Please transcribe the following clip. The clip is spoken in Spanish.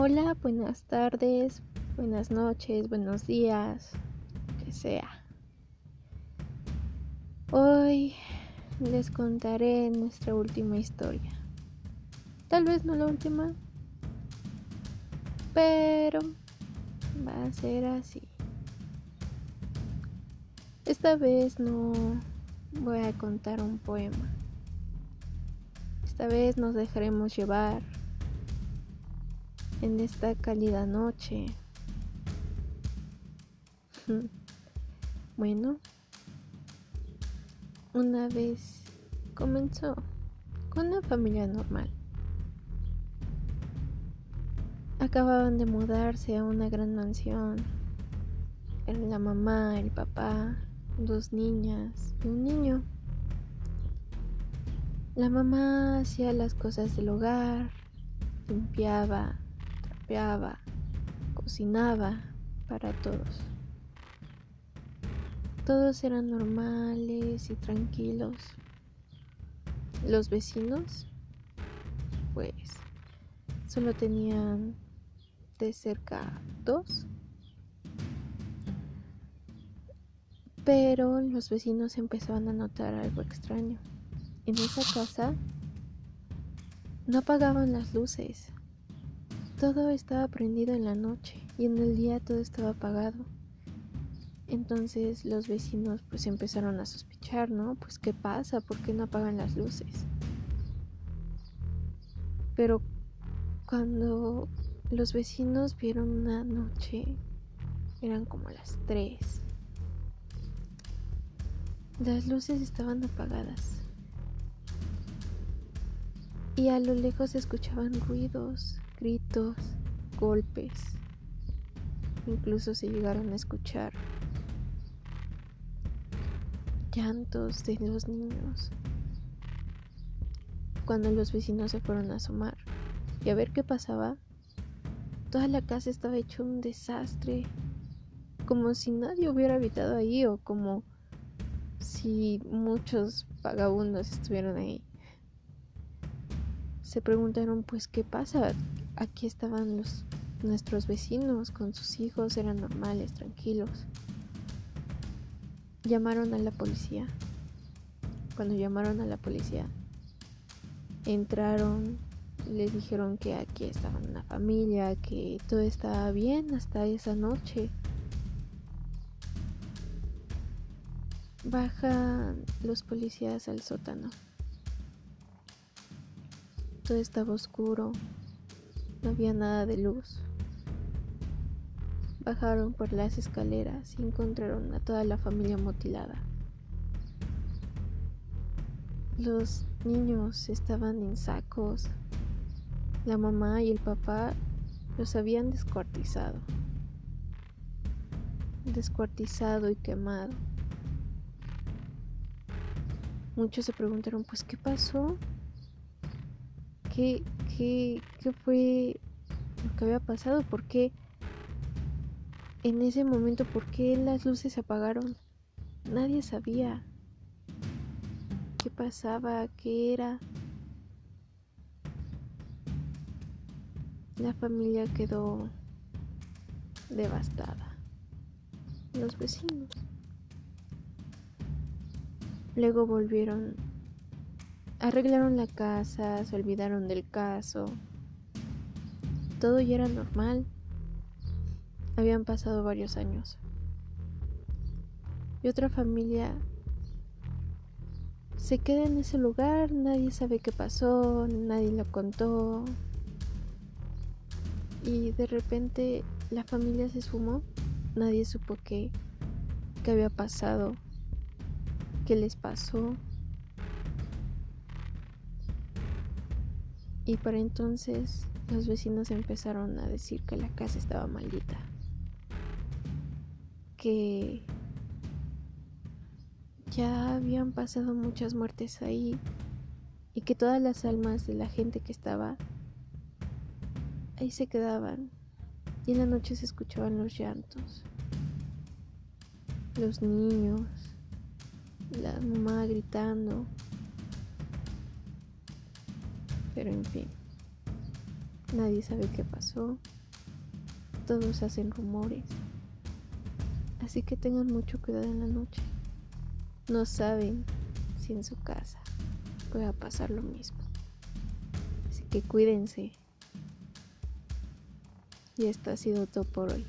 Hola, buenas tardes, buenas noches, buenos días, que sea. Hoy les contaré nuestra última historia. Tal vez no la última, pero va a ser así. Esta vez no voy a contar un poema. Esta vez nos dejaremos llevar en esta cálida noche. bueno, una vez comenzó con una familia normal. Acababan de mudarse a una gran mansión. La mamá, el papá, dos niñas y un niño. La mamá hacía las cosas del hogar, limpiaba, cocinaba para todos. Todos eran normales y tranquilos. Los vecinos, pues, solo tenían de cerca dos. Pero los vecinos empezaban a notar algo extraño. En esa casa no apagaban las luces. Todo estaba prendido en la noche y en el día todo estaba apagado. Entonces los vecinos pues empezaron a sospechar, ¿no? Pues qué pasa, ¿por qué no apagan las luces? Pero cuando los vecinos vieron una noche, eran como las tres. Las luces estaban apagadas. Y a lo lejos escuchaban ruidos, gritos, golpes. Incluso se llegaron a escuchar llantos de los niños. Cuando los vecinos se fueron a asomar y a ver qué pasaba, toda la casa estaba hecho un desastre, como si nadie hubiera habitado ahí o como si muchos vagabundos estuvieran ahí. Se preguntaron pues qué pasa. Aquí estaban los nuestros vecinos con sus hijos, eran normales, tranquilos. Llamaron a la policía. Cuando llamaron a la policía, entraron, les dijeron que aquí estaba una familia, que todo estaba bien hasta esa noche. Bajan los policías al sótano. Todo estaba oscuro, no había nada de luz. Bajaron por las escaleras y encontraron a toda la familia mutilada. Los niños estaban en sacos. La mamá y el papá los habían descuartizado. Descuartizado y quemado. Muchos se preguntaron, pues, ¿qué pasó? ¿Qué, qué, fue lo que había pasado? ¿Por qué? En ese momento, ¿por qué las luces se apagaron? Nadie sabía qué pasaba, qué era. La familia quedó devastada. Los vecinos. Luego volvieron, arreglaron la casa, se olvidaron del caso. Todo ya era normal. Habían pasado varios años. Y otra familia se queda en ese lugar, nadie sabe qué pasó, nadie lo contó. Y de repente la familia se esfumó, nadie supo qué, qué había pasado, qué les pasó. Y para entonces los vecinos empezaron a decir que la casa estaba maldita. Que ya habían pasado muchas muertes ahí y que todas las almas de la gente que estaba ahí se quedaban. Y en la noche se escuchaban los llantos, los niños, la mamá gritando, pero en fin, Nadie sabe qué pasó. Todos hacen rumores. Así que tengan mucho cuidado en la noche. No saben si en su casa pueda pasar lo mismo. Así que cuídense. Y esto ha sido todo por hoy.